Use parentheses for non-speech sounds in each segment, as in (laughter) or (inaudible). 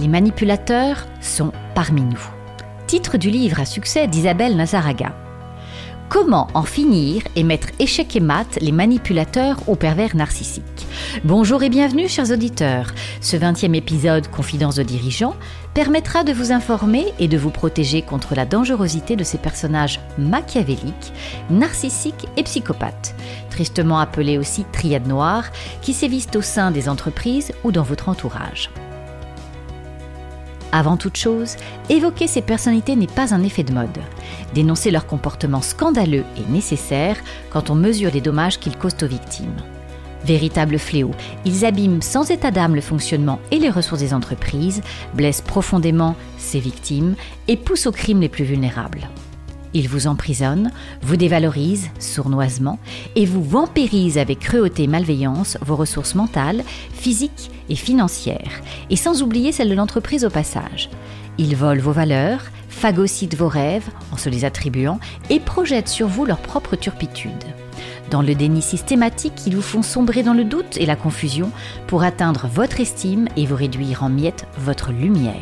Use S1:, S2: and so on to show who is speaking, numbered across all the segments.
S1: Les manipulateurs sont parmi nous. Titre du livre à succès d'Isabelle Nazaraga. Comment en finir et mettre échec et mat les manipulateurs aux pervers narcissiques? Bonjour et bienvenue chers auditeurs. Ce 20e épisode Confidence de dirigeants permettra de vous informer et de vous protéger contre la dangerosité de ces personnages machiavéliques, narcissiques et psychopathes, tristement appelés aussi triades noires, qui sévissent au sein des entreprises ou dans votre entourage. Avant toute chose, évoquer ces personnalités n'est pas un effet de mode. Dénoncer leur comportement scandaleux est nécessaire quand on mesure les dommages qu'ils causent aux victimes. Véritables fléaux, ils abîment sans état d'âme le fonctionnement et les ressources des entreprises, blessent profondément ses victimes et poussent aux crimes les plus vulnérables. Ils vous emprisonnent, vous dévalorisent sournoisement et vous vampirisent avec cruauté et malveillance vos ressources mentales, physiques et financières, et sans oublier celles de l'entreprise au passage. Ils volent vos valeurs, phagocytent vos rêves en se les attribuant et projettent sur vous leur propre turpitude. Dans le déni systématique, ils vous font sombrer dans le doute et la confusion pour atteindre votre estime et vous réduire en miettes votre lumière.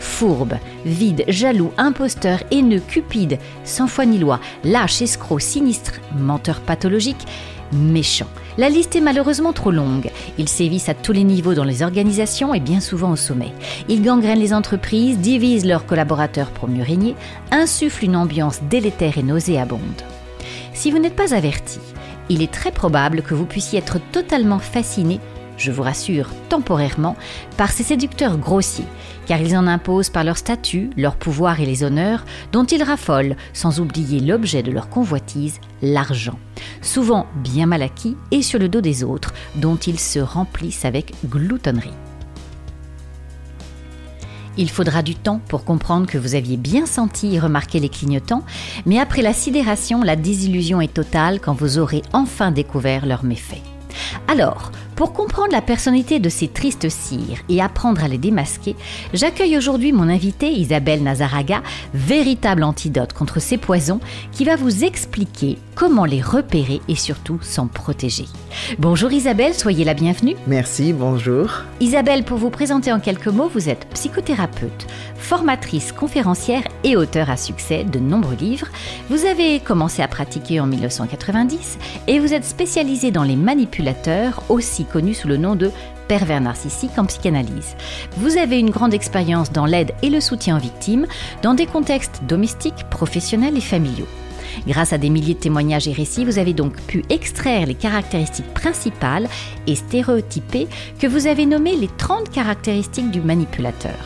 S1: Fourbe, vide, jaloux, imposteur, haineux, cupide, sans foi ni loi, lâche, escroc, sinistre, menteur pathologique, méchant. La liste est malheureusement trop longue. Ils sévissent à tous les niveaux dans les organisations et bien souvent au sommet. Ils gangrènent les entreprises, divisent leurs collaborateurs pour mieux régner, insufflent une ambiance délétère et nauséabonde. Si vous n'êtes pas averti, il est très probable que vous puissiez être totalement fasciné, je vous rassure temporairement, par ces séducteurs grossiers, car ils en imposent par leur statut, leur pouvoir et les honneurs, dont ils raffolent, sans oublier l'objet de leur convoitise, l'argent, souvent bien mal acquis et sur le dos des autres, dont ils se remplissent avec gloutonnerie. Il faudra du temps pour comprendre que vous aviez bien senti et remarqué les clignotants, mais après la sidération, la désillusion est totale quand vous aurez enfin découvert leurs méfaits. Alors, pour comprendre la personnalité de ces tristes cires et apprendre à les démasquer, j'accueille aujourd'hui mon invitée Isabelle Nazaraga, véritable antidote contre ces poisons, qui va vous expliquer comment les repérer et surtout s'en protéger. Bonjour Isabelle, soyez la bienvenue.
S2: Merci, bonjour.
S1: Isabelle, pour vous présenter en quelques mots, vous êtes psychothérapeute, formatrice, conférencière et auteur à succès de nombreux livres. Vous avez commencé à pratiquer en 1990 et vous êtes spécialisée dans les manipulateurs, aussi connus sous le nom de pervers narcissique en psychanalyse. Vous avez une grande expérience dans l'aide et le soutien aux victimes dans des contextes domestiques, professionnels et familiaux. Grâce à des milliers de témoignages et récits, vous avez donc pu extraire les caractéristiques principales et stéréotypées que vous avez nommées les 30 caractéristiques du manipulateur.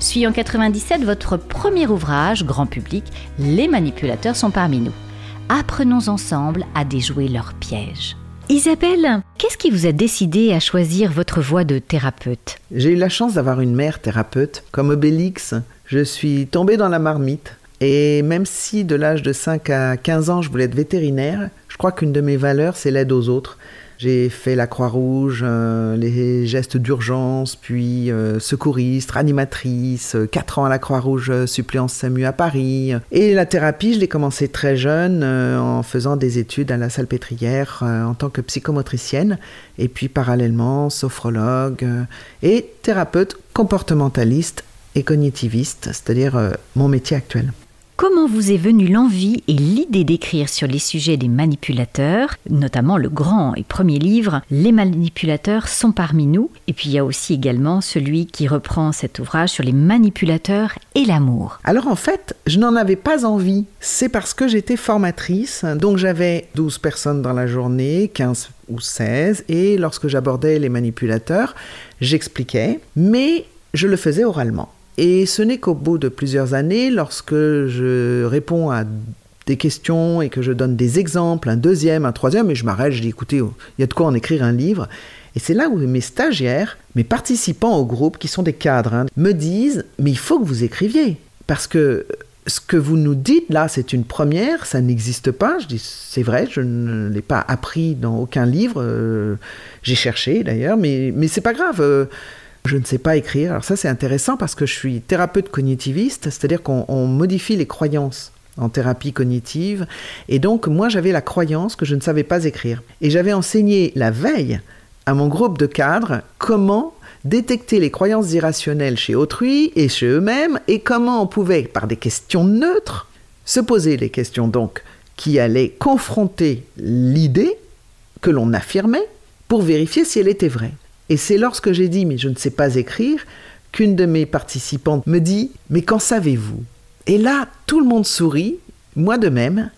S1: Suit en 97 votre premier ouvrage, grand public, Les manipulateurs sont parmi nous. Apprenons ensemble à déjouer leurs pièges. Isabelle, qu'est-ce qui vous a décidé à choisir votre voie de thérapeute?
S2: J'ai eu la chance d'avoir une mère thérapeute. Comme Obélix, je suis tombée dans la marmite. Et même si de l'âge de 5 à 15 ans, je voulais être vétérinaire, je crois qu'une de mes valeurs, c'est l'aide aux autres. J'ai fait la Croix-Rouge, euh, les gestes d'urgence, puis euh, secouriste, animatrice, 4 ans à la Croix-Rouge, euh, suppléance SAMU à Paris. Et la thérapie, je l'ai commencé très jeune en faisant des études à la Salpêtrière en tant que psychomotricienne, et puis parallèlement sophrologue et thérapeute comportementaliste et cognitiviste, c'est-à-dire mon métier actuel.
S1: Comment vous est venue l'envie et l'idée d'écrire sur les sujets des manipulateurs, notamment le grand et premier livre Les manipulateurs sont parmi nous Et puis il y a aussi également celui qui reprend cet ouvrage sur les manipulateurs et l'amour.
S2: Alors en fait, je n'en avais pas envie. C'est parce que j'étais formatrice, donc j'avais 12 personnes dans la journée, 15 ou 16, et lorsque j'abordais les manipulateurs, j'expliquais, mais je le faisais oralement. Et ce n'est qu'au bout de plusieurs années, lorsque je réponds à des questions et que je donne des exemples, un deuxième, un troisième, et je m'arrête, je dis écoutez, il y a de quoi en écrire un livre. Et c'est là où mes stagiaires, mes participants au groupe, qui sont des cadres, hein, me disent mais il faut que vous écriviez. Parce que ce que vous nous dites là, c'est une première, ça n'existe pas. Je dis c'est vrai, je ne l'ai pas appris dans aucun livre. Euh, j'ai cherché d'ailleurs, mais, mais c'est pas grave. Euh, je ne sais pas écrire. Alors ça c'est intéressant parce que je suis thérapeute cognitiviste, c'est-à-dire qu'on modifie les croyances en thérapie cognitive. Et donc moi j'avais la croyance que je ne savais pas écrire. Et j'avais enseigné la veille à mon groupe de cadres comment détecter les croyances irrationnelles chez autrui et chez eux-mêmes et comment on pouvait, par des questions neutres, se poser les questions donc qui allaient confronter l'idée que l'on affirmait pour vérifier si elle était vraie. Et c'est lorsque j'ai dit mais je ne sais pas écrire qu'une de mes participantes me dit mais qu'en savez-vous? Et là, tout le monde sourit, moi de même,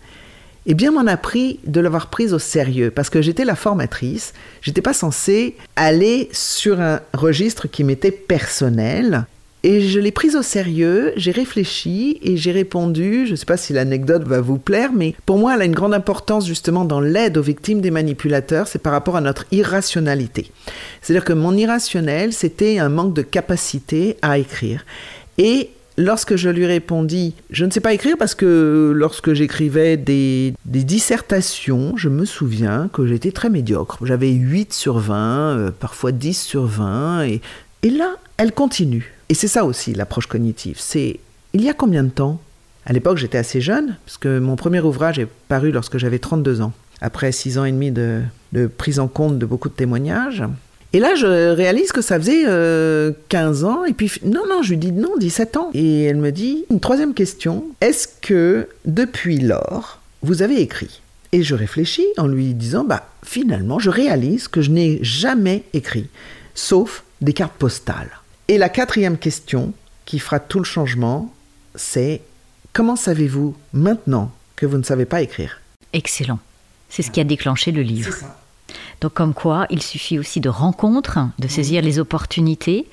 S2: eh bien, m'en a pris de l'avoir prise au sérieux parce que j'étais la formatrice. J'étais pas censée aller sur un registre qui m'était personnel. Et je l'ai prise au sérieux, j'ai réfléchi et j'ai répondu, je ne sais pas si l'anecdote va vous plaire, mais pour moi elle a une grande importance justement dans l'aide aux victimes des manipulateurs, c'est par rapport à notre irrationalité. C'est-à-dire que mon irrationnel, c'était un manque de capacité à écrire. Et lorsque je lui répondis, je ne sais pas écrire parce que lorsque j'écrivais des, dissertations, je me souviens que j'étais très médiocre. J'avais 8 sur 20, euh, parfois 10 sur 20. Et, et là, elle continue. Et c'est ça aussi l'approche cognitive. C'est il y a combien de temps? À l'époque, j'étais assez jeune, parce que mon premier ouvrage est paru lorsque j'avais 32 ans, après 6 ans et demi de, prise en compte de beaucoup de témoignages. Et là, je réalise que ça faisait 15 euh, ans. Et puis, non, non, je lui dis non, 17 ans. Et elle me dit, une troisième question, est-ce que depuis lors, vous avez écrit? Et je réfléchis en lui disant, bah, finalement, je réalise que je n'ai jamais écrit, sauf des cartes postales. Et la quatrième question, qui fera tout le changement, c'est comment savez-vous maintenant que vous ne savez pas écrire?
S1: Excellent. C'est ce qui a déclenché le livre. Donc comme quoi, il suffit aussi de rencontres, de saisir les opportunités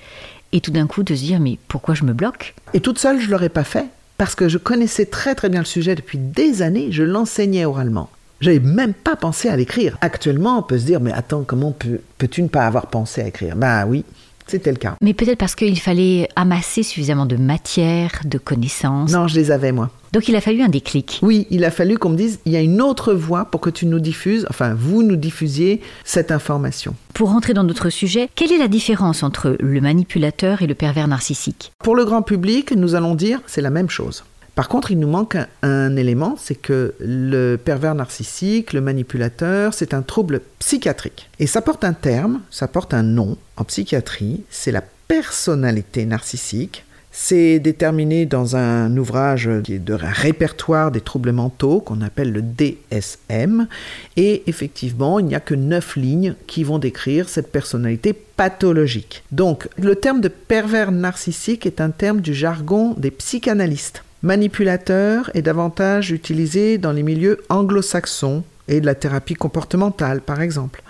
S1: et tout d'un coup de se dire mais pourquoi je me bloque?
S2: Et toute seule, je l'aurais pas fait parce que je connaissais très très bien le sujet depuis des années, je l'enseignais oralement. J'avais même pas pensé à l'écrire. Actuellement, on peut se dire mais attends, comment peux-tu ne pas avoir pensé à écrire? Bah oui, c'était le cas.
S1: Mais peut-être parce qu'il fallait amasser suffisamment de matière, de connaissances.
S2: Non, je les avais moi.
S1: Donc il a fallu un déclic.
S2: Oui, il a fallu qu'on me dise, il y a une autre voie pour que tu nous diffuses, enfin vous nous diffusiez cette information.
S1: Pour rentrer dans notre sujet, quelle est la différence entre le manipulateur et le pervers narcissique?
S2: Pour le grand public, nous allons dire, c'est la même chose. Par contre, il nous manque un, élément, c'est que le pervers narcissique, le manipulateur, c'est un trouble psychiatrique. Et ça porte un terme, ça porte un nom en psychiatrie, c'est la personnalité narcissique. C'est déterminé dans un ouvrage de répertoire des troubles mentaux qu'on appelle le DSM. Et effectivement, il n'y a que neuf lignes qui vont décrire cette personnalité pathologique. Donc, le terme de pervers narcissique est un terme du jargon des psychanalystes. Manipulateur est davantage utilisé dans les milieux anglo-saxons et de la thérapie comportementale, par exemple.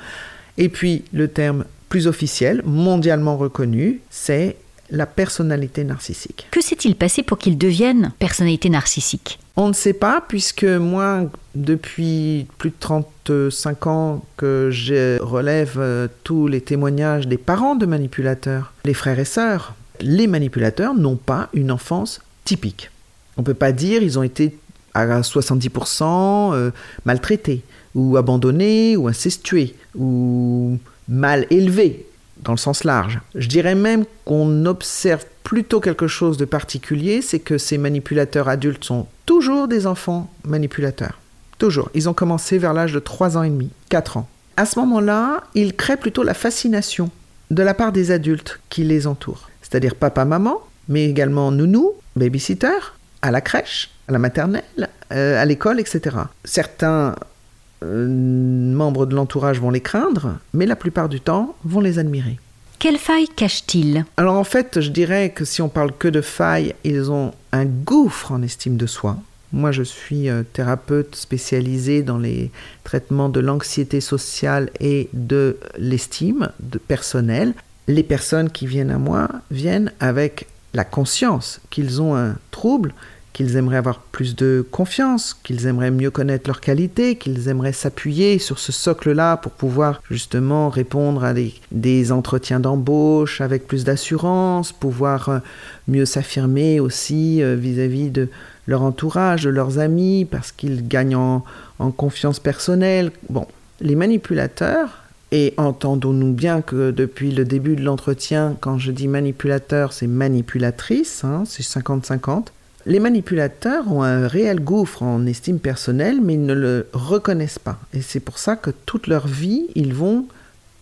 S2: Et puis, le terme plus officiel, mondialement reconnu, c'est la personnalité narcissique.
S1: Que s'est-il passé pour qu'il devienne personnalité narcissique?
S2: On ne sait pas, puisque moi, depuis plus de 35 ans que je relève euh, tous les témoignages des parents de manipulateurs, les frères et sœurs, les manipulateurs n'ont pas une enfance typique. On peut pas dire ils ont été à 70% euh, maltraités, ou abandonnés, ou incestués, ou mal élevés, dans le sens large. Je dirais même qu'on observe plutôt quelque chose de particulier, c'est que ces manipulateurs adultes sont toujours des enfants manipulateurs. Toujours. Ils ont commencé vers l'âge de 3 ans et demi, 4 ans. À ce moment-là, ils créent plutôt la fascination de la part des adultes qui les entourent. C'est-à-dire papa, maman, mais également nounou, babysitter, à la crèche, à la maternelle, euh, à l'école, etc. Certains euh, membres de l'entourage vont les craindre, mais la plupart du temps vont les admirer.
S1: Quelles failles cachent-ils
S2: Alors en fait, je dirais que si on parle que de failles, ils ont un gouffre en estime de soi. Moi, je suis euh, thérapeute spécialisé dans les traitements de l'anxiété sociale et de l'estime de personnel. Les personnes qui viennent à moi viennent avec la conscience qu'ils ont un trouble, qu'ils aimeraient avoir plus de confiance, qu'ils aimeraient mieux connaître leurs qualités, qu'ils aimeraient s'appuyer sur ce socle-là pour pouvoir justement répondre à des, entretiens d'embauche avec plus d'assurance, pouvoir euh, mieux s'affirmer aussi euh, vis-à-vis de leur entourage, de leurs amis, parce qu'ils gagnent en, en confiance personnelle. Bon, les manipulateurs, et entendons-nous bien que depuis le début de l'entretien, quand je dis manipulateur, c'est manipulatrice, hein, c'est 50-50. Les manipulateurs ont un réel gouffre en estime personnelle, mais ils ne le reconnaissent pas. Et c'est pour ça que toute leur vie, ils vont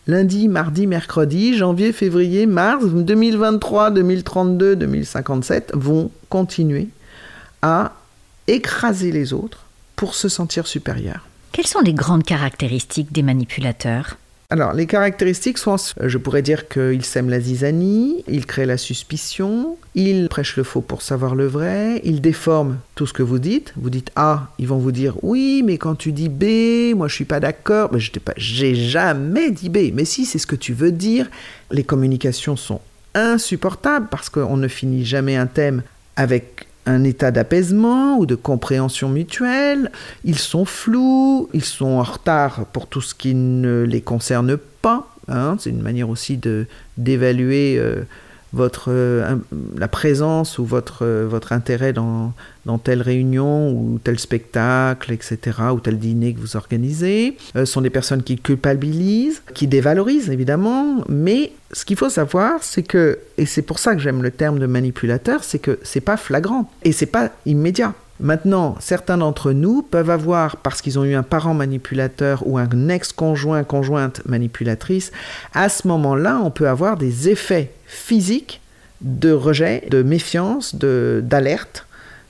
S2: lundi, mardi, mercredi, janvier, février, mars 2023, 2032, 2057 vont continuer à écraser les autres pour se sentir supérieurs.
S1: Quelles sont les grandes caractéristiques des manipulateurs?
S2: Alors, les caractéristiques sont, je pourrais dire qu'ils sèment la zizanie, ils créent la suspicion, ils prêchent le faux pour savoir le vrai, ils déforment tout ce que vous dites. Vous dites A, ils vont vous dire oui, mais quand tu dis B, moi je suis pas d'accord. Mais je j'ai jamais dit B. Mais si, c'est ce que tu veux dire. Les communications sont insupportables parce qu'on ne finit jamais un thème avec un état d'apaisement ou de compréhension mutuelle. Ils sont flous, ils sont en retard pour tout ce qui ne les concerne pas. Hein. C'est une manière aussi d'évaluer euh, votre, euh, la présence ou votre, euh, votre intérêt dans, dans telle réunion ou tel spectacle, etc., ou tel dîner que vous organisez. Ce sont des personnes qui culpabilisent, qui dévalorisent évidemment, mais ce qu'il faut savoir, c'est que, et c'est pour ça que j'aime le terme de manipulateur, c'est que c'est pas flagrant et c'est pas immédiat. Maintenant, certains d'entre nous peuvent avoir, parce qu'ils ont eu un parent manipulateur ou un ex-conjoint, conjointe manipulatrice, à ce moment-là, on peut avoir des effets physiques de rejet, de méfiance, d'alerte,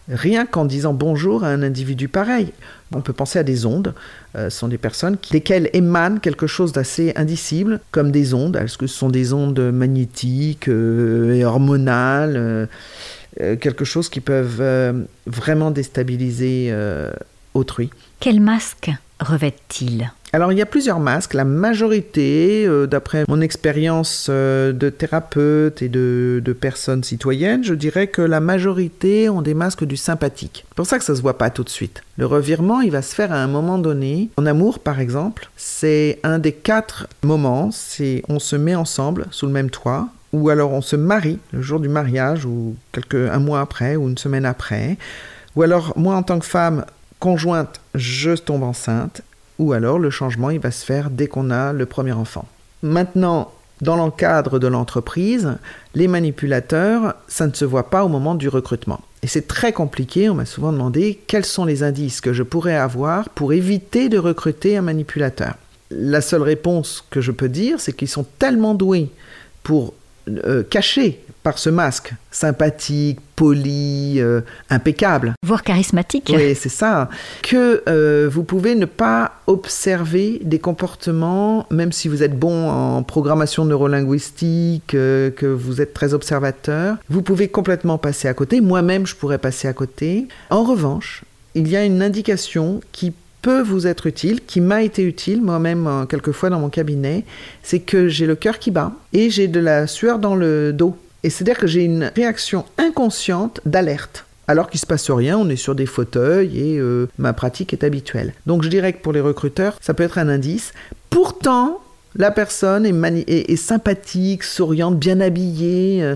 S2: rien qu'en disant bonjour à un individu pareil. On peut penser à des ondes. Euh, ce sont des personnes desquelles émane quelque chose d'assez indicible, comme des ondes. Est-ce que ce sont des ondes magnétiques euh, et hormonales euh, euh, quelque chose qui peuvent euh, vraiment déstabiliser euh, autrui.
S1: Quel masque revêtent-ils?
S2: Alors il y a plusieurs masques. La majorité, d'après mon expérience de thérapeute et de, de, personnes citoyennes, je dirais que la majorité ont des masques du sympathique. C'est pour ça que ça se voit pas tout de suite. Le revirement, il va se faire à un moment donné. En amour, par exemple, c'est un des quatre moments. C'est on se met ensemble sous le même toit, ou alors on se marie le jour du mariage, ou quelques, un mois après, ou une semaine après, ou alors moi en tant que femme conjointe, je tombe enceinte, ou alors le changement il va se faire dès qu'on a le premier enfant. Maintenant, dans le cadre de l'entreprise, les manipulateurs, ça ne se voit pas au moment du recrutement. Et c'est très compliqué, on m'a souvent demandé quels sont les indices que je pourrais avoir pour éviter de recruter un manipulateur. La seule réponse que je peux dire, c'est qu'ils sont tellement doués pour euh, caché par ce masque, sympathique, poli, euh, impeccable.
S1: Voire charismatique.
S2: Oui, c'est ça. Que euh, vous pouvez ne pas observer des comportements, même si vous êtes bon en programmation neurolinguistique, que vous êtes très observateur, vous pouvez complètement passer à côté. Moi-même, je pourrais passer à côté. En revanche, il y a une indication qui peut vous être utile, qui m'a été utile moi-même euh, quelquefois dans mon cabinet, c'est que j'ai le cœur qui bat et j'ai de la sueur dans le dos. Et c'est-à-dire que j'ai une réaction inconsciente d'alerte. Alors qu'il se passe rien, on est sur des fauteuils et euh, ma pratique est habituelle. Donc je dirais que pour les recruteurs, ça peut être un indice. Pourtant, la personne est, sympathique, souriante, bien habillée. Euh.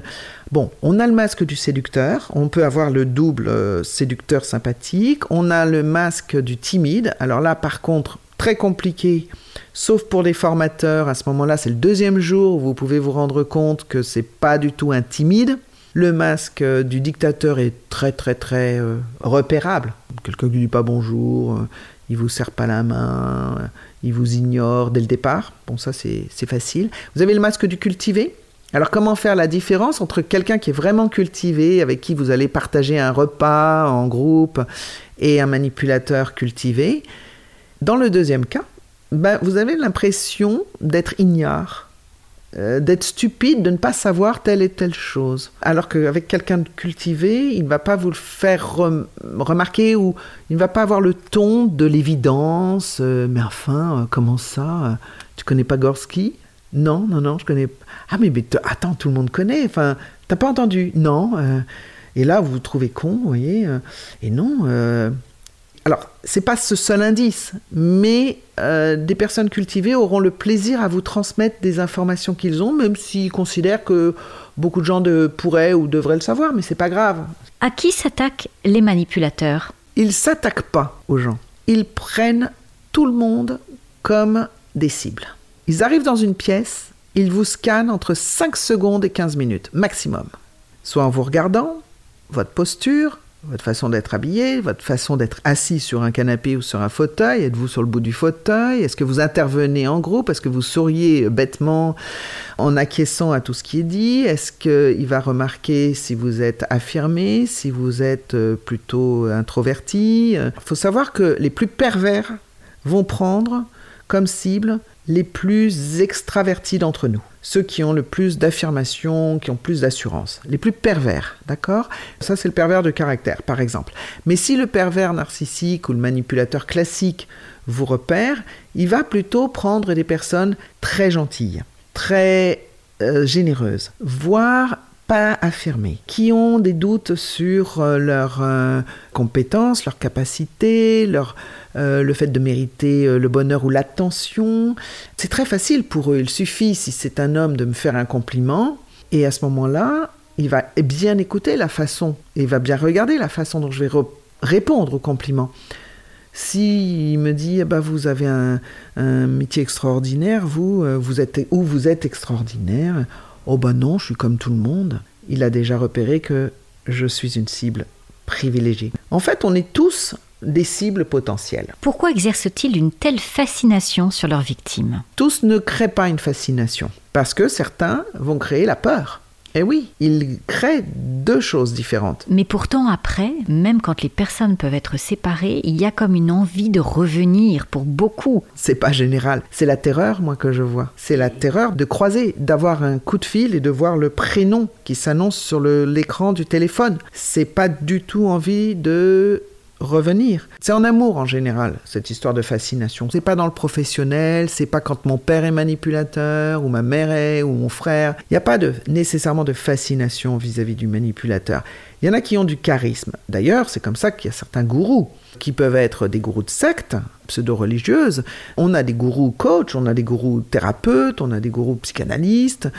S2: Bon, on a le masque du séducteur, on peut avoir le double euh, séducteur sympathique, on a le masque du timide. Alors là, par contre, très compliqué, sauf pour les formateurs. À ce moment-là, c'est le deuxième jour où vous pouvez vous rendre compte que c'est pas du tout un timide. Le masque euh, du dictateur est très très très repérable. Quelqu'un qui dit pas bonjour, il vous serre pas la main, il vous ignore dès le départ. Bon, ça c'est facile. Vous avez le masque du cultivé. Alors comment faire la différence entre quelqu'un qui est vraiment cultivé, avec qui vous allez partager un repas en groupe, et un manipulateur cultivé? Dans le deuxième cas, ben, vous avez l'impression d'être ignare euh, d'être stupide, de ne pas savoir telle et telle chose. Alors qu'avec quelqu'un de cultivé, il ne va pas vous le faire remarquer ou il ne va pas avoir le ton de l'évidence. Euh, mais enfin, euh, comment ça Tu connais pas Gorski? Non, non, non, je connais. Ah mais, mais attends, tout le monde connaît. Enfin, t'as pas entendu? Non. et là, vous vous trouvez con, vous voyez. et non. Alors, c'est pas ce seul indice, mais euh, des personnes cultivées auront le plaisir à vous transmettre des informations qu'ils ont, même s'ils considèrent que beaucoup de gens de, pourraient ou devraient le savoir, mais c'est pas grave.
S1: À qui s'attaquent les manipulateurs?
S2: Ils s'attaquent pas aux gens. Ils prennent tout le monde comme des cibles. Ils arrivent dans une pièce, ils vous scannent entre 5 secondes et 15 minutes, maximum. Soit en vous regardant, votre posture, votre façon d'être habillé, votre façon d'être assis sur un canapé ou sur un fauteuil, êtes-vous sur le bout du fauteuil, est-ce que vous intervenez en groupe, est-ce que vous souriez bêtement en acquiesçant à tout ce qui est dit, est-ce qu'il va remarquer si vous êtes affirmé, si vous êtes euh, plutôt introverti? Il faut savoir que les plus pervers vont prendre comme cible les plus extravertis d'entre nous, ceux qui ont le plus d'affirmation, qui ont plus d'assurance, les plus pervers, d'accord? Ça c'est le pervers de caractère, par exemple. Mais si le pervers narcissique ou le manipulateur classique vous repère, il va plutôt prendre des personnes très gentilles, très euh, généreuses, voire pas affirmées, qui ont des doutes sur euh, leurs euh, compétences, leurs capacités, leur, euh, le fait de mériter le bonheur ou l'attention. C'est très facile pour eux. Il suffit, si c'est un homme, de me faire un compliment. Et à ce moment-là, il va bien écouter la façon, il va bien regarder la façon dont je vais répondre au compliment. Si me dit, bah, vous avez un, un, métier extraordinaire, vous, vous êtes, ou vous êtes extraordinaire, Oh ben non, je suis comme tout le monde. Il a déjà repéré que je suis une cible privilégiée. En fait, on est tous des cibles potentielles.
S1: Pourquoi exercent-ils une telle fascination sur leurs victimes?
S2: Tous ne créent pas une fascination, parce que certains vont créer la peur. Eh oui, il crée deux choses différentes.
S1: Mais pourtant, après, même quand les personnes peuvent être séparées, il y a comme une envie de revenir pour beaucoup.
S2: C'est pas général. C'est la terreur, moi, que je vois. C'est la terreur de croiser, d'avoir un coup de fil et de voir le prénom qui s'annonce sur l'écran du téléphone. C'est pas du tout envie de revenir. C'est en amour en général, cette histoire de fascination. C'est pas dans le professionnel, c'est pas quand mon père est manipulateur, ou ma mère est, ou mon frère. Il n'y a pas de, nécessairement de fascination vis-à-vis du manipulateur. Il y en a qui ont du charisme. D'ailleurs, c'est comme ça qu'il y a certains gourous qui peuvent être des gourous de secte, pseudo-religieuses. On a des gourous coachs, on a des gourous thérapeutes, on a des gourous psychanalystes,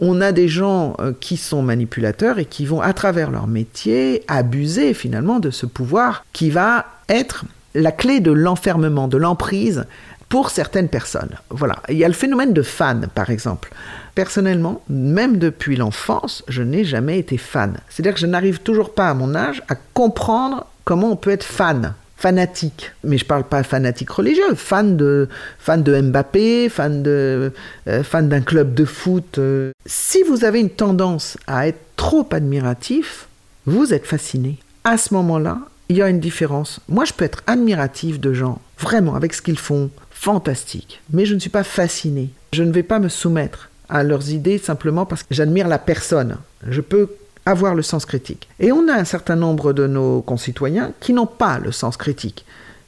S2: on a des gens euh, qui sont manipulateurs et qui vont, à travers leur métier, abuser finalement de ce pouvoir qui va être la clé de l'enfermement, de l'emprise pour certaines personnes. Voilà. Il y a le phénomène de fan, par exemple. Personnellement, même depuis l'enfance, je n'ai jamais été fan. C'est-à-dire que je n'arrive toujours pas à mon âge à comprendre comment on peut être fan fanatique. Mais je parle pas fanatique religieux, fan de, fan de Mbappé, fan de, euh, fan d'un club de foot. Euh. Si vous avez une tendance à être trop admiratif, vous êtes fasciné. À ce moment-là, il y a une différence. Moi, je peux être admiratif de gens, vraiment, avec ce qu'ils font, fantastique. Mais je ne suis pas fasciné. Je ne vais pas me soumettre à leurs idées simplement parce que j'admire la personne. Je peux avoir le sens critique. Et on a un certain nombre de nos concitoyens qui n'ont pas le sens critique.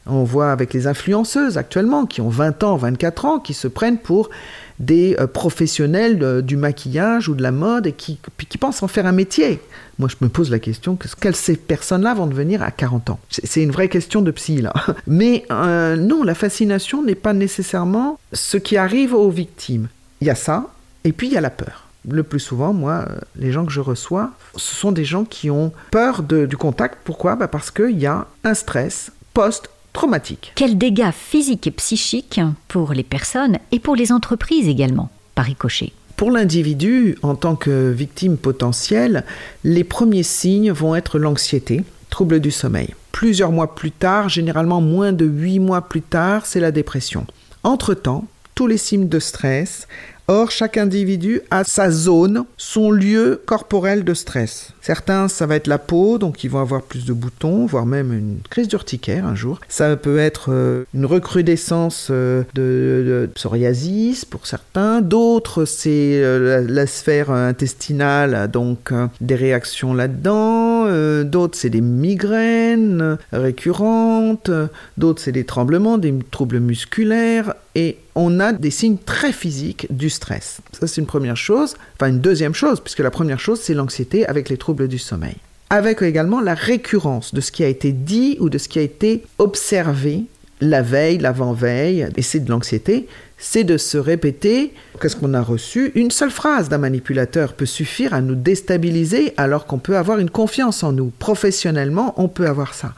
S2: On voit avec les influenceuses actuellement qui ont 20 ans, 24 ans, qui se prennent pour des euh, professionnels du maquillage ou de la mode et qui, qui pensent en faire un métier. Moi, je me pose la question, quelles ces personnes-là vont devenir à 40 ans? C'est une vraie question de psy, là. (laughs) Mais euh, non, la fascination n'est pas nécessairement ce qui arrive aux victimes. Il y a ça, et puis il y a la peur le plus souvent, moi, euh, les gens que je reçois, ce sont des gens qui ont peur du contact. Pourquoi? Bah Parce qu'il y a un stress post-traumatique.
S1: Quels dégâts physiques et psychiques pour les personnes et pour les entreprises également, par ricochet
S2: pour l'individu, en tant que victime potentielle, les premiers signes vont être l'anxiété, trouble du sommeil. Plusieurs mois plus tard, généralement moins de huit mois plus tard, c'est la dépression. Entre-temps, tous les signes de stress Or, chaque individu a sa zone, son lieu corporel de stress. Certains, ça va être la peau, donc ils vont avoir plus de boutons, voire même une crise d'urticaire un jour. Ça peut être euh, une recrudescence euh, de, psoriasis pour certains. D'autres, c'est euh, la, sphère intestinale, donc des réactions là-dedans. D'autres, c'est des migraines récurrentes. D'autres, c'est des tremblements, des troubles musculaires. Et on a des signes très physiques du stress. Ça, c'est une première chose. Enfin, une deuxième chose, puisque la première chose, c'est l'anxiété avec les troubles du sommeil. Avec également la récurrence de ce qui a été dit ou de ce qui a été observé la veille, l'avant-veille, et c'est de l'anxiété, c'est de se répéter qu'est-ce qu'on a reçu? Une seule phrase d'un manipulateur peut suffire à nous déstabiliser alors qu'on peut avoir une confiance en nous. Professionnellement, on peut avoir ça.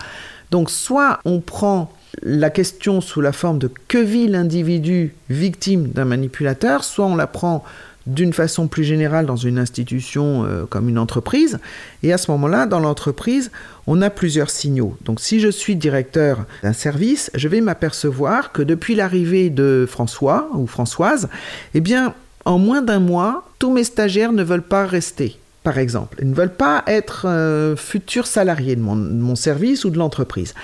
S2: Donc soit on prend la question sous la forme de que vit l'individu victime d'un manipulateur, soit on la prend d'une façon plus générale dans une institution euh, comme une entreprise. Et à ce moment-là, dans l'entreprise, on a plusieurs signaux. Donc si je suis directeur d'un service, je vais m'apercevoir que depuis l'arrivée de François ou Françoise, eh bien, en moins d'un mois, tous mes stagiaires ne veulent pas rester. Par exemple, ils ne veulent pas être euh, futurs salariés de mon service ou de l'entreprise.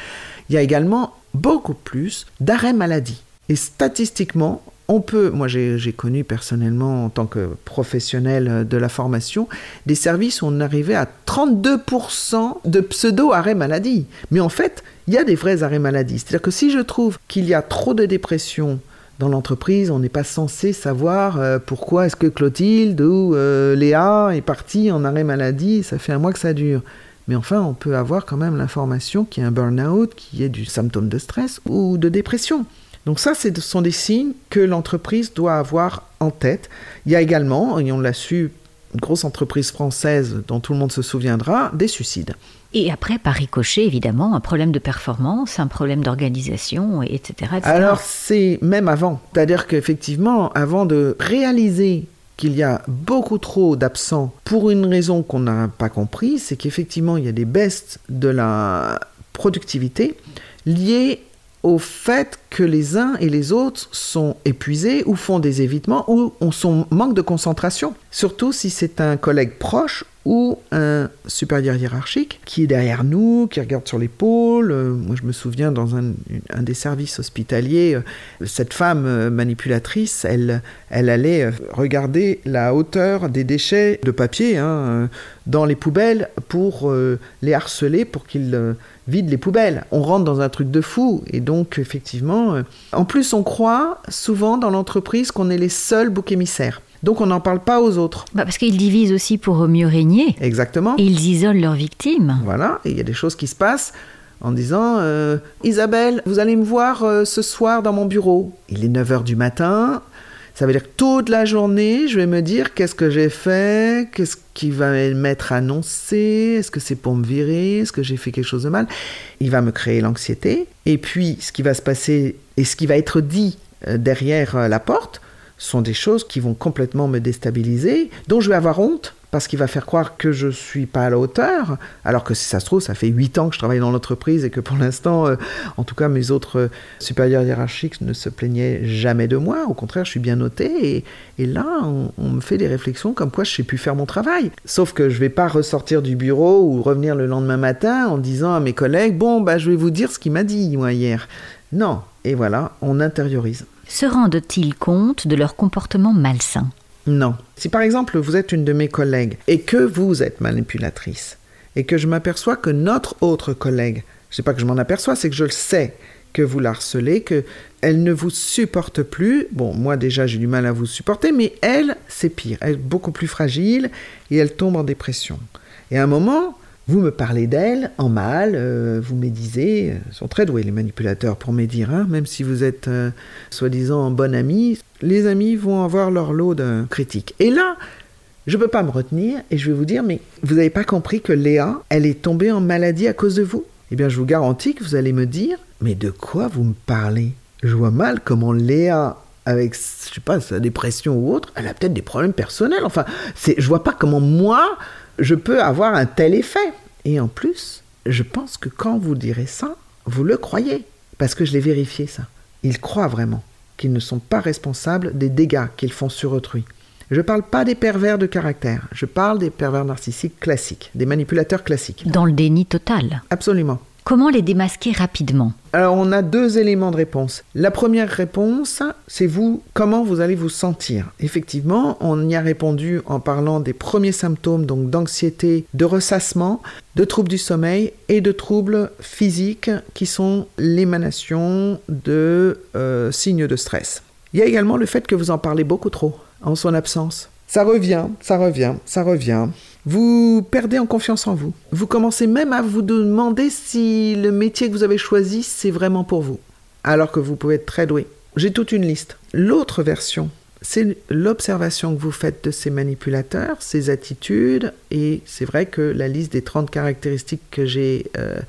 S2: Il y a également beaucoup plus d'arrêts maladie. Et statistiquement, on peut, moi j'ai connu personnellement en tant que professionnel de la formation, des services où on arrivait à 32% de pseudo-arrêt maladie. Mais en fait, il y a des vrais arrêts maladie. C'est-à-dire que si je trouve qu'il y a trop de dépression dans l'entreprise, on n'est pas censé savoir euh, pourquoi est-ce que Clotilde ou euh, Léa est partie en arrêt maladie, ça fait un mois que ça dure. Mais enfin, on peut avoir quand même l'information qu'il y a un burn-out, qu'il y ait du symptôme de stress ou de dépression. Donc ça, ce sont des signes que l'entreprise doit avoir en tête. Il y a également, et on l'a su, une grosse entreprise française dont tout le monde se souviendra, des suicides.
S1: Et après, par ricochet, évidemment, un problème de performance, un problème d'organisation, etc.,
S2: Alors, c'est même avant. C'est-à-dire qu'effectivement, avant de réaliser qu'il y a beaucoup trop d'absents pour une raison qu'on n'a pas compris, c'est qu'effectivement, il y a des baisses de la productivité liées au fait que les uns et les autres sont épuisés ou font des évitements ou on son manque de concentration. Surtout si c'est un collègue proche ou un supérieur hiérarchique qui est derrière nous, qui regarde sur l'épaule. Euh, moi, je me souviens dans un, des services hospitaliers, euh, cette femme euh, manipulatrice, elle, elle allait regarder la hauteur des déchets de papier hein, dans les poubelles pour les harceler, pour qu'ils vident les poubelles. On rentre dans un truc de fou. Et donc, effectivement, en plus, on croit souvent dans l'entreprise qu'on est les seuls boucs émissaires. Donc on n'en parle pas aux autres.
S1: Bah parce qu'ils divisent aussi pour mieux régner.
S2: Exactement.
S1: Et ils isolent leurs victimes.
S2: Voilà, et il y a des choses qui se passent en disant euh, Isabelle, vous allez me voir euh, ce soir dans mon bureau. Il est 9h du matin. Ça veut dire que toute la journée, je vais me dire qu'est-ce que j'ai fait, qu'est-ce qui va m'être annoncé, est-ce que c'est pour me virer, est-ce que j'ai fait quelque chose de mal? Il va me créer l'anxiété. Et puis, ce qui va se passer et ce qui va être dit euh, derrière la porte, sont des choses qui vont complètement me déstabiliser, dont je vais avoir honte parce qu'il va faire croire que je suis pas à la hauteur, alors que si ça se trouve, ça fait huit ans que je travaille dans l'entreprise et que pour l'instant, euh, en tout cas, mes autres euh, supérieurs hiérarchiques ne se plaignaient jamais de moi. Au contraire, je suis bien noté et, là, on, me fait des réflexions comme quoi je sais plus faire mon travail. Sauf que je vais pas ressortir du bureau ou revenir le lendemain matin en disant à mes collègues, bon, bah, je vais vous dire ce qu'il m'a dit, moi, hier. Non. Et voilà, on intériorise
S1: se rendent-ils compte de leur comportement malsain?
S2: Non. Si par exemple vous êtes une de mes collègues et que vous êtes manipulatrice, et que je m'aperçois que notre autre collègue, je sais pas que je m'en aperçois, c'est que je le sais, que vous la harcelez, que elle ne vous supporte plus. Bon, moi déjà j'ai du mal à vous supporter, mais elle, c'est pire. Elle est beaucoup plus fragile et elle tombe en dépression. Et à un moment, vous me parlez d'elle en mal, euh, vous médisez, ils sont très doués les manipulateurs pour médire, hein, même si vous êtes euh, soi-disant bon ami, les amis vont avoir leur lot de critiques. Et là, je ne peux pas me retenir et je vais vous dire, mais vous n'avez pas compris que Léa, elle est tombée en maladie à cause de vous? Eh bien, je vous garantis que vous allez me dire, mais de quoi vous me parlez? Je vois mal comment Léa avec, je sais pas, sa dépression ou autre, elle a peut-être des problèmes personnels. Enfin, c'est, je vois pas comment moi, je peux avoir un tel effet. Et en plus, je pense que quand vous direz ça, vous le croyez. Parce que je l'ai vérifié ça. Ils croient vraiment qu'ils ne sont pas responsables des dégâts qu'ils font sur autrui. Je ne parle pas des pervers de caractère, je parle des pervers narcissiques classiques, des manipulateurs classiques.
S1: Dans le déni total.
S2: Absolument.
S1: Comment les démasquer rapidement
S2: Alors on a deux éléments de réponse. La première réponse, c'est vous, comment vous allez vous sentir. Effectivement, on y a répondu en parlant des premiers symptômes, donc d'anxiété, de ressassement, de troubles du sommeil et de troubles physiques qui sont l'émanation de euh, signes de stress. Il y a également le fait que vous en parlez beaucoup trop en son absence. Ça revient, ça revient, ça revient. Vous perdez en confiance en vous. Vous commencez même à vous demander si le métier que vous avez choisi, c'est vraiment pour vous. Alors que vous pouvez être très doué. J'ai toute une liste. L'autre version, c'est l'observation que vous faites de ces manipulateurs, ces attitudes, et c'est vrai que la liste des 30 caractéristiques que j'ai euh,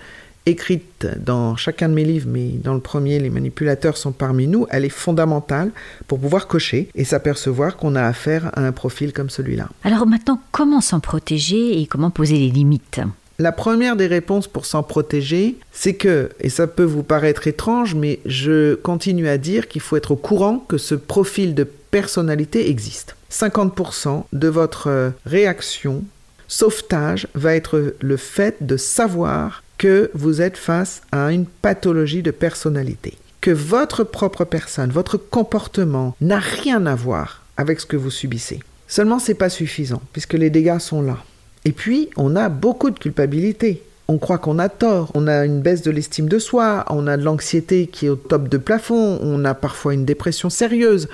S2: écrite dans chacun de mes livres, mais dans le premier, les manipulateurs sont parmi nous, elle est fondamentale pour pouvoir cocher et s'apercevoir qu'on a affaire à un profil comme celui-là.
S1: Alors maintenant, comment s'en protéger et comment poser les limites?
S2: La première des réponses pour s'en protéger, c'est que, et ça peut vous paraître étrange, mais je continue à dire qu'il faut être au courant que ce profil de personnalité existe. 50% de votre réaction sauvetage va être le fait de savoir que vous êtes face à une pathologie de personnalité. Que votre propre personne, votre comportement n'a rien à voir avec ce que vous subissez. Seulement, c'est pas suffisant, puisque les dégâts sont là. Et puis, on a beaucoup de culpabilité. On croit qu'on a tort, on a une baisse de l'estime de soi, on a de l'anxiété qui est au top de plafond, on a parfois une dépression sérieuse.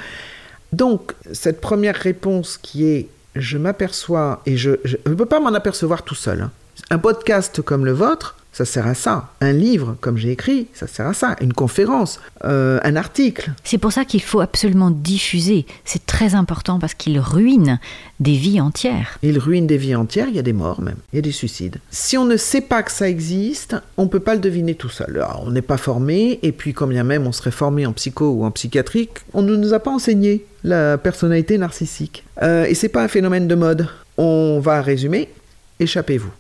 S2: Donc, cette première réponse qui est je m'aperçois, et je ne peux pas m'en apercevoir tout seul. Hein. Un podcast comme le vôtre, ça sert à ça. Un livre, comme j'ai écrit, ça sert à ça. Une conférence, euh, un article.
S1: C'est pour ça qu'il faut absolument diffuser. C'est très important parce qu'il ruine des vies entières.
S2: Il ruine des vies entières, il y a des morts même, il y a des suicides. Si on ne sait pas que ça existe, on ne peut pas le deviner tout seul. Alors, on n'est pas formé, et puis quand bien même on serait formé en psycho ou en psychiatrique, on ne nous a pas enseigné la personnalité narcissique. Euh, et c'est pas un phénomène de mode. On va résumer, échappez-vous.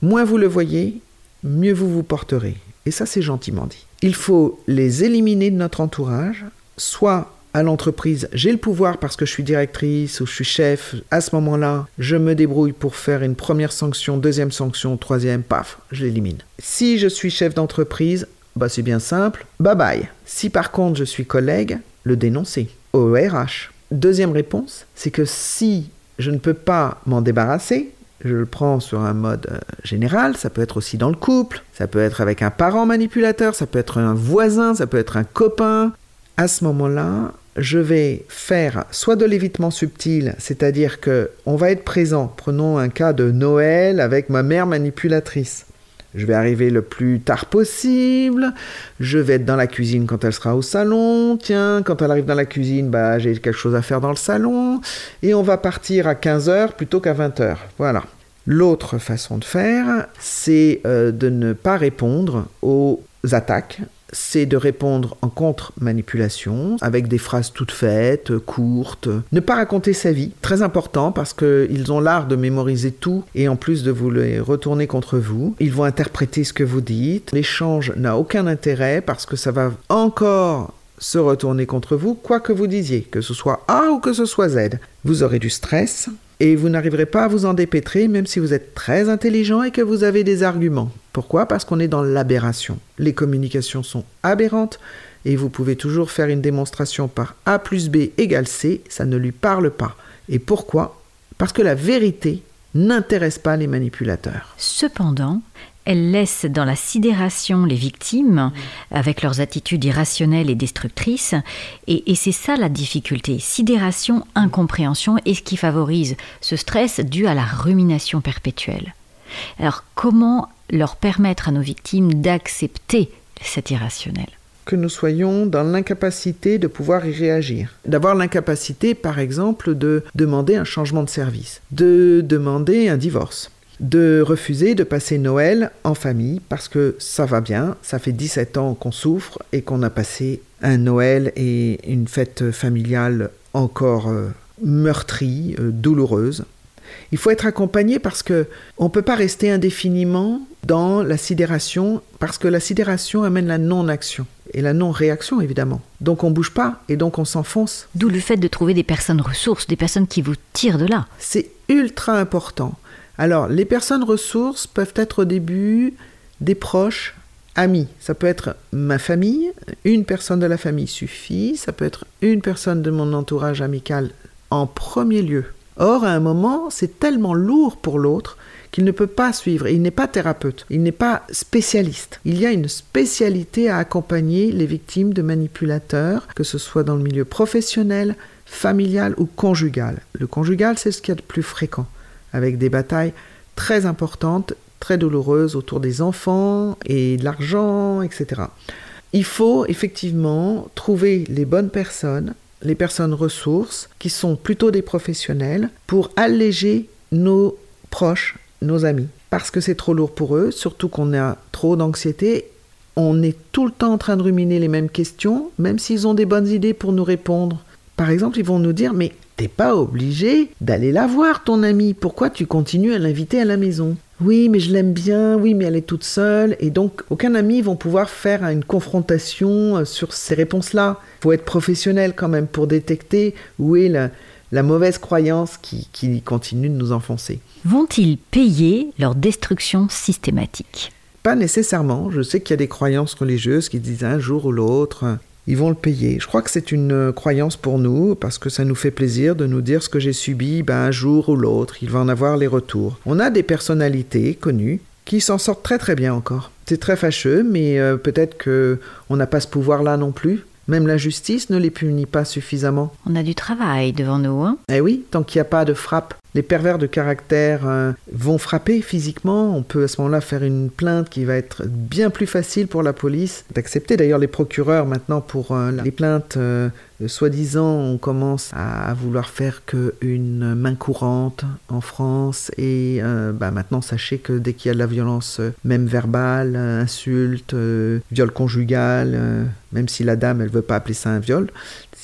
S2: Moins vous le voyez, mieux vous vous porterez. Et ça, c'est gentiment dit. Il faut les éliminer de notre entourage, soit à l'entreprise, j'ai le pouvoir parce que je suis directrice ou je suis chef. À ce moment-là, je me débrouille pour faire une première sanction, deuxième sanction, troisième, paf, je l'élimine. Si je suis chef d'entreprise, bah c'est bien simple, bye bye. Si par contre je suis collègue, le dénoncer au RH. Deuxième réponse, c'est que si je ne peux pas m'en débarrasser, je le prends sur un mode euh, général, ça peut être aussi dans le couple, ça peut être avec un parent manipulateur, ça peut être un voisin, ça peut être un copain. À ce moment-là, je vais faire soit de l'évitement subtil, c'est-à-dire que on va être présent. Prenons un cas de Noël avec ma mère manipulatrice. Je vais arriver le plus tard possible. Je vais être dans la cuisine quand elle sera au salon. Tiens, quand elle arrive dans la cuisine, bah, j'ai quelque chose à faire dans le salon. Et on va partir à 15h plutôt qu'à 20h. Voilà. L'autre façon de faire, c'est euh, de ne pas répondre aux attaques c'est de répondre en contre-manipulation avec des phrases toutes faites, courtes. Ne pas raconter sa vie, très important parce qu'ils ont l'art de mémoriser tout et en plus de vous les retourner contre vous. Ils vont interpréter ce que vous dites. L'échange n'a aucun intérêt parce que ça va encore se retourner contre vous, quoi que vous disiez, que ce soit A ou que ce soit Z. Vous aurez du stress, et vous n'arriverez pas à vous en dépêtrer même si vous êtes très intelligent et que vous avez des arguments. Pourquoi? Parce qu'on est dans l'aberration. Les communications sont aberrantes et vous pouvez toujours faire une démonstration par A plus B égale C, ça ne lui parle pas. Et pourquoi? Parce que la vérité n'intéresse pas les manipulateurs.
S1: Cependant, elle laisse dans la sidération les victimes avec leurs attitudes irrationnelles et destructrices. Et, c'est ça la difficulté. Sidération, incompréhension et ce qui favorise ce stress dû à la rumination perpétuelle. Alors comment leur permettre à nos victimes d'accepter cet irrationnel
S2: que nous soyons dans l'incapacité de pouvoir y réagir. D'avoir l'incapacité, par exemple, de demander un changement de service, de demander un divorce, de refuser de passer Noël en famille parce que ça va bien, ça fait 17 ans qu'on souffre et qu'on a passé un Noël et une fête familiale encore euh, meurtrie, euh, douloureuse. Il faut être accompagné parce que on peut pas rester indéfiniment dans la sidération parce que la sidération amène la non-action et la non-réaction évidemment. Donc on bouge pas et donc on s'enfonce.
S1: D'où le fait de trouver des personnes ressources, des personnes qui vous tirent de là.
S2: C'est ultra important. Alors, les personnes ressources peuvent être au début des proches, amis. Ça peut être ma famille, une personne de la famille suffit, ça peut être une personne de mon entourage amical en premier lieu. Or, à un moment, c'est tellement lourd pour l'autre qu'il ne peut pas suivre. il n'est pas thérapeute, il n'est pas spécialiste. Il y a une spécialité à accompagner les victimes de manipulateurs, que ce soit dans le milieu professionnel, familial ou conjugal. Le conjugal, c'est ce qu'il y a de plus fréquent avec des batailles très importantes, très douloureuses autour des enfants et de l'argent, etc. Il faut effectivement trouver les bonnes personnes, les personnes ressources, qui sont plutôt des professionnels, pour alléger nos proches, nos amis. parce que c'est trop lourd pour eux, surtout qu'on a trop d'anxiété. On est tout le temps en train de ruminer les mêmes questions, même s'ils ont des bonnes idées pour nous répondre. Par exemple, ils vont nous dire Mais t'es pas obligé d'aller la voir, ton amie. Pourquoi tu continues à l'inviter à la maison? Oui, mais je l'aime bien, oui, mais elle est toute seule. Et donc, aucun ami vont pouvoir faire une confrontation euh, sur ces réponses-là. Il faut être professionnel quand même pour détecter où est la, mauvaise croyance qui, qui continue de nous enfoncer.
S1: Vont-ils payer leur destruction systématique?
S2: Pas nécessairement. Je sais qu'il y a des croyances religieuses qui disent un jour ou l'autre, ils vont le payer. Je crois que c'est une euh, croyance pour nous, parce que ça nous fait plaisir de nous dire ce que j'ai subi, ben, un jour ou l'autre, il va en avoir les retours. On a des personnalités connues qui s'en sortent très très bien encore. C'est très fâcheux, mais euh, peut-être que on n'a pas ce pouvoir-là non plus. Même la justice ne les punit pas suffisamment.
S1: On a du travail devant nous. Hein
S2: eh oui, tant qu'il n'y a pas de frappe les pervers de caractère euh, vont frapper physiquement. On peut à ce moment-là faire une plainte qui va être bien plus facile pour la police d'accepter. D'ailleurs, les procureurs maintenant pour euh, les plaintes, euh, soi-disant, on commence à, vouloir faire qu'une main courante en France. Et bah, maintenant, sachez que dès qu'il y a de la violence, même verbale, insulte, viol conjugal, même si la dame elle veut pas appeler ça un viol,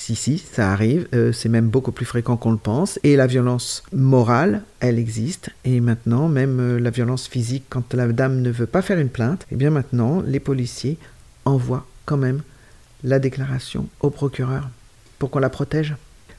S2: si, si, ça arrive. Euh, c'est même beaucoup plus fréquent qu'on le pense. Et la violence morale, elle existe. Et maintenant, même euh, la violence physique, quand la dame ne veut pas faire une plainte, et eh bien maintenant, les policiers envoient quand même la déclaration au procureur pour qu'on la protège.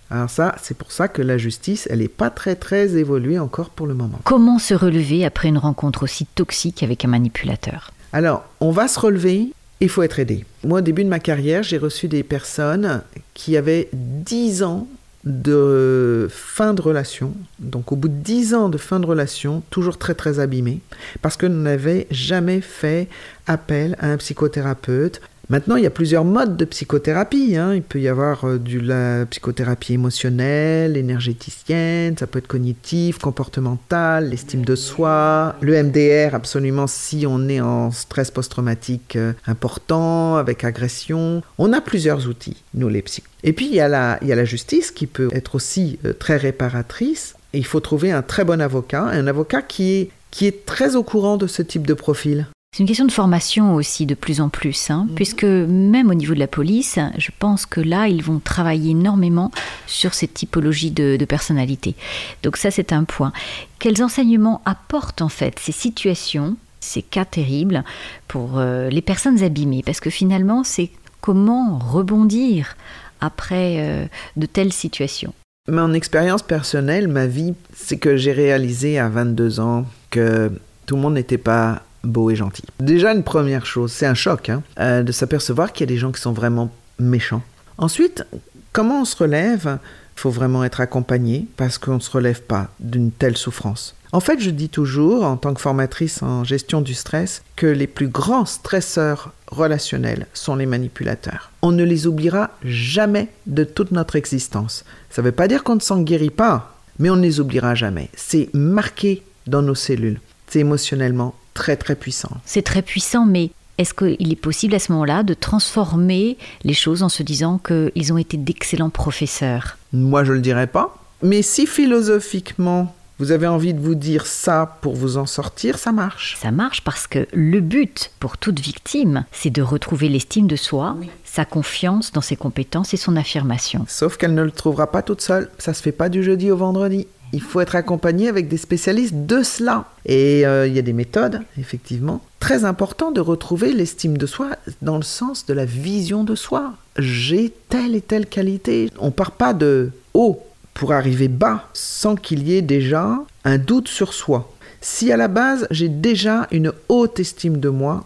S2: Alors ça, c'est pour ça que la justice, elle n'est pas très très évoluée encore pour le moment.
S1: Comment se relever après une rencontre aussi toxique avec un manipulateur?
S2: Alors, on va se relever il faut être aidé. Moi, au début de ma carrière, j'ai reçu des personnes qui avaient 10 ans de fin de relation, donc au bout de 10 ans de fin de relation, toujours très très abîmés, parce que n'avions jamais fait appel à un psychothérapeute, Maintenant, il y a plusieurs modes de psychothérapie. Hein. Il peut y avoir euh, de la psychothérapie émotionnelle, énergéticienne, ça peut être cognitif, comportemental, l'estime de soi, le MDR, absolument si on est en stress post-traumatique euh, important, avec agression. On a plusieurs outils, nous les psy. Et puis, il y, a la, il y a la justice qui peut être aussi euh, très réparatrice. Il faut trouver un très bon avocat, un avocat qui est, qui est très au courant de ce type de profil.
S1: C'est une question de formation aussi de plus en plus, hein, mhm. puisque même au niveau de la police, je pense que là, ils vont travailler énormément sur cette typologie de, personnalité. Donc ça, c'est un point. Quels enseignements apportent en fait ces situations, ces cas terribles pour euh, les personnes abîmées? Parce que finalement, c'est comment rebondir après euh, de telles situations?
S2: Mon expérience personnelle, ma vie, c'est que j'ai réalisé à 22 ans que tout le monde n'était pas beau et gentil. Déjà, une première chose, c'est un choc hein, euh, de s'apercevoir qu'il y a des gens qui sont vraiment méchants. Ensuite, comment on se relève? Il faut vraiment être accompagné parce qu'on ne se relève pas d'une telle souffrance. En fait, je dis toujours, en tant que formatrice en gestion du stress, que les plus grands stresseurs relationnels sont les manipulateurs. On ne les oubliera jamais de toute notre existence. Ça ne veut pas dire qu'on ne s'en guérit pas, mais on ne les oubliera jamais. C'est marqué dans nos cellules. C'est émotionnellement très très puissant.
S1: C'est très puissant, mais est-ce qu'il est possible à ce moment-là de transformer les choses en se disant qu'ils ont été d'excellents professeurs?
S2: Moi, je ne le dirais pas. Mais si philosophiquement, vous avez envie de vous dire ça pour vous en sortir, ça marche.
S1: Ça marche parce que le but pour toute victime, c'est de retrouver l'estime de soi, sa confiance dans ses compétences et son affirmation.
S2: Sauf qu'elle ne le trouvera pas toute seule. Ça se fait pas du jeudi au vendredi il faut être accompagné avec des spécialistes de cela. Et euh, il y a des méthodes, effectivement. Très important de retrouver l'estime de soi dans le sens de la vision de soi. J'ai telle et telle qualité. On part pas de haut pour arriver bas sans qu'il y ait déjà un doute sur soi. Si à la base j'ai déjà une haute estime de moi,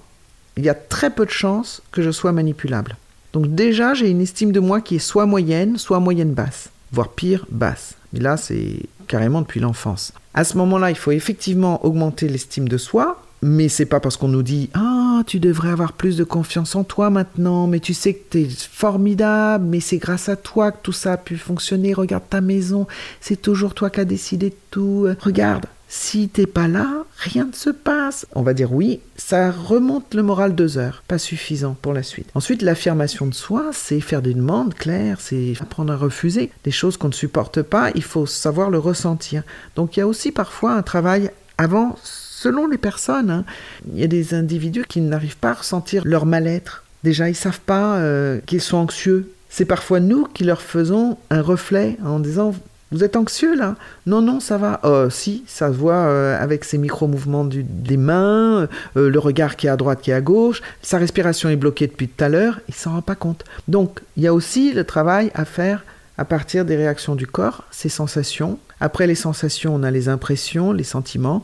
S2: il y a très peu de chances que je sois manipulable. Donc déjà j'ai une estime de moi qui est soit moyenne, soit moyenne basse, voire pire basse. Mais là c'est carrément depuis l'enfance. À ce moment-là, il faut effectivement augmenter l'estime de soi, mais c'est pas parce qu'on nous dit ah tu devrais avoir plus de confiance en toi maintenant, mais tu sais que tu es formidable, mais c'est grâce à toi que tout ça a pu fonctionner. Regarde ta maison, c'est toujours toi qui as décidé de tout. Regarde, si t'es pas là, rien ne se passe. On va dire oui, ça remonte le moral deux heures, pas suffisant pour la suite. Ensuite, l'affirmation de soi, c'est faire des demandes claires, c'est apprendre à refuser des choses qu'on ne supporte pas. Il faut savoir le ressentir. Donc il y a aussi parfois un travail avant selon les personnes. hein. Il y a des individus qui n'arrivent pas à ressentir leur mal-être. Déjà, ils savent pas euh, qu'ils sont anxieux. C'est parfois nous qui leur faisons un reflet en disant Vous êtes anxieux là? Non, non, ça va. Oh, si, ça se voit euh, avec ses micro-mouvements des mains, euh, le regard qui est à droite, qui est à gauche, sa respiration est bloquée depuis tout à l'heure, il s'en rend pas compte. Donc, il y a aussi le travail à faire à partir des réactions du corps, ses sensations. Après les sensations, on a les impressions, les sentiments.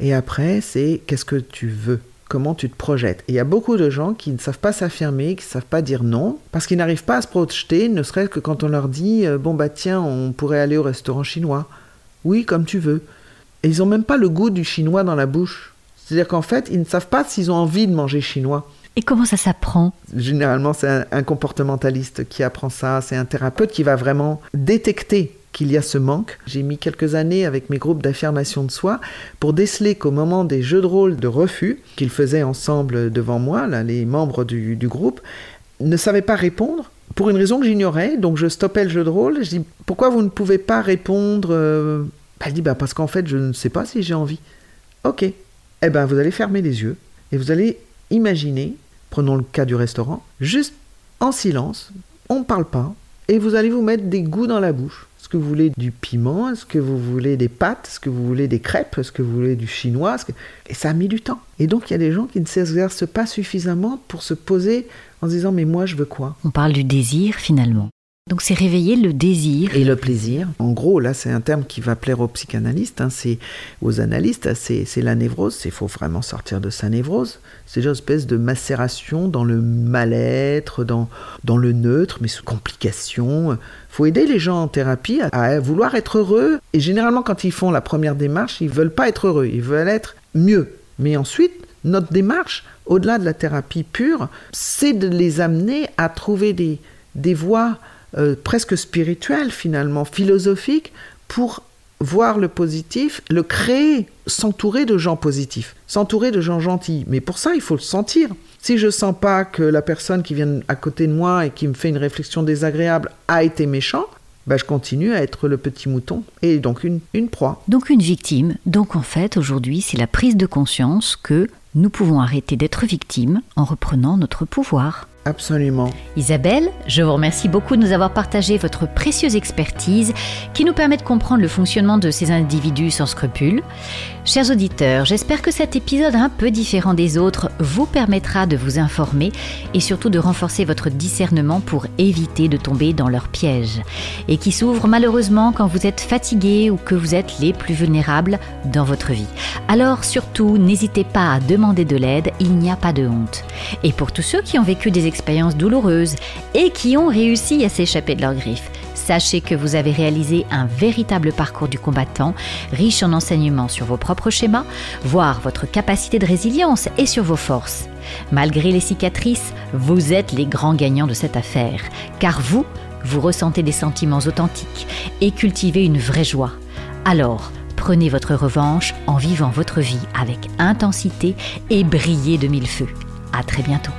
S2: Et après, c'est qu'est-ce que tu veux Comment tu te projettes Et il y a beaucoup de gens qui ne savent pas s'affirmer, qui ne savent pas dire non, parce qu'ils n'arrivent pas à se projeter, ne serait-ce que quand on leur dit euh, Bon, bah tiens, on pourrait aller au restaurant chinois. Oui, comme tu veux. Et ils n'ont même pas le goût du chinois dans la bouche. C'est-à-dire qu'en fait, ils ne savent pas s'ils ont envie de manger chinois.
S1: Et comment ça s'apprend?
S2: Généralement, c'est un, un comportementaliste qui apprend ça, c'est un thérapeute qui va vraiment détecter qu'il y a ce manque. J'ai mis quelques années avec mes groupes d'affirmation de soi pour déceler qu'au moment des jeux de rôle de refus qu'ils faisaient ensemble devant moi, les membres du, groupe, ne savaient pas répondre pour une raison que j'ignorais. Donc je stoppais le jeu de rôle. Je dis pourquoi vous ne pouvez pas répondre euh Bah, Elle dit bah parce qu'en fait je ne sais pas si j'ai envie. Ok. Eh ben vous allez fermer les yeux et vous allez imaginer, prenons le cas du restaurant, juste en silence, on ne parle pas, et vous allez vous mettre des goûts dans la bouche. Est-ce que vous voulez du piment? Est-ce que vous voulez des pâtes? Est-ce que vous voulez des crêpes? Est-ce que vous voulez du chinois? Et ça a mis du temps. Et donc il y a des gens qui ne s'exercent pas suffisamment pour se poser en se disant mais moi je veux quoi?
S1: On parle du désir finalement. Donc c'est réveiller le désir.
S2: Et le plaisir. En gros, là, c'est un terme qui va plaire aux psychanalystes, hein, c'est aux analystes, c'est la névrose. Il faut vraiment sortir de sa névrose. C'est une espèce de macération dans le mal-être, dans, dans le neutre, mais sous complication. Il faut aider les gens en thérapie à, à vouloir être heureux. Et généralement, quand ils font la première démarche, ils veulent pas être heureux, ils veulent être mieux. Mais ensuite, notre démarche, au-delà de la thérapie pure, c'est de les amener à trouver des, des voies euh, presque spirituelles finalement, philosophiques, pour voir le positif, le créer, s'entourer de gens positifs, s'entourer de gens gentils. Mais pour ça, il faut le sentir. Si je sens pas que la personne qui vient à côté de moi et qui me fait une réflexion désagréable a été méchant, bah, je continue à être le petit mouton et donc une, une proie.
S1: Donc une victime. Donc en fait, aujourd'hui, c'est la prise de conscience que nous pouvons arrêter d'être victimes en reprenant notre pouvoir.
S2: Absolument.
S1: Isabelle, je vous remercie beaucoup de nous avoir partagé votre précieuse expertise qui nous permet de comprendre le fonctionnement de ces individus sans scrupules. Chers auditeurs, j'espère que cet épisode un peu différent des autres vous permettra de vous informer et surtout de renforcer votre discernement pour éviter de tomber dans leurs pièges et qui s'ouvrent malheureusement quand vous êtes fatigué ou que vous êtes les plus vulnérables dans votre vie. Alors surtout, n'hésitez pas à demander de l'aide, il n'y a pas de honte. Et pour tous ceux qui ont vécu des expériences douloureuses et qui ont réussi à s'échapper de leurs griffes, sachez que vous avez réalisé un véritable parcours du combattant, riche en enseignements sur vos propres schémas, voire votre capacité de résilience et sur vos forces. Malgré les cicatrices, vous êtes les grands gagnants de cette affaire, car vous, vous ressentez des sentiments authentiques et cultivez une vraie joie. Alors, prenez votre revanche en vivant votre vie avec intensité et brillez de mille feux. À très bientôt.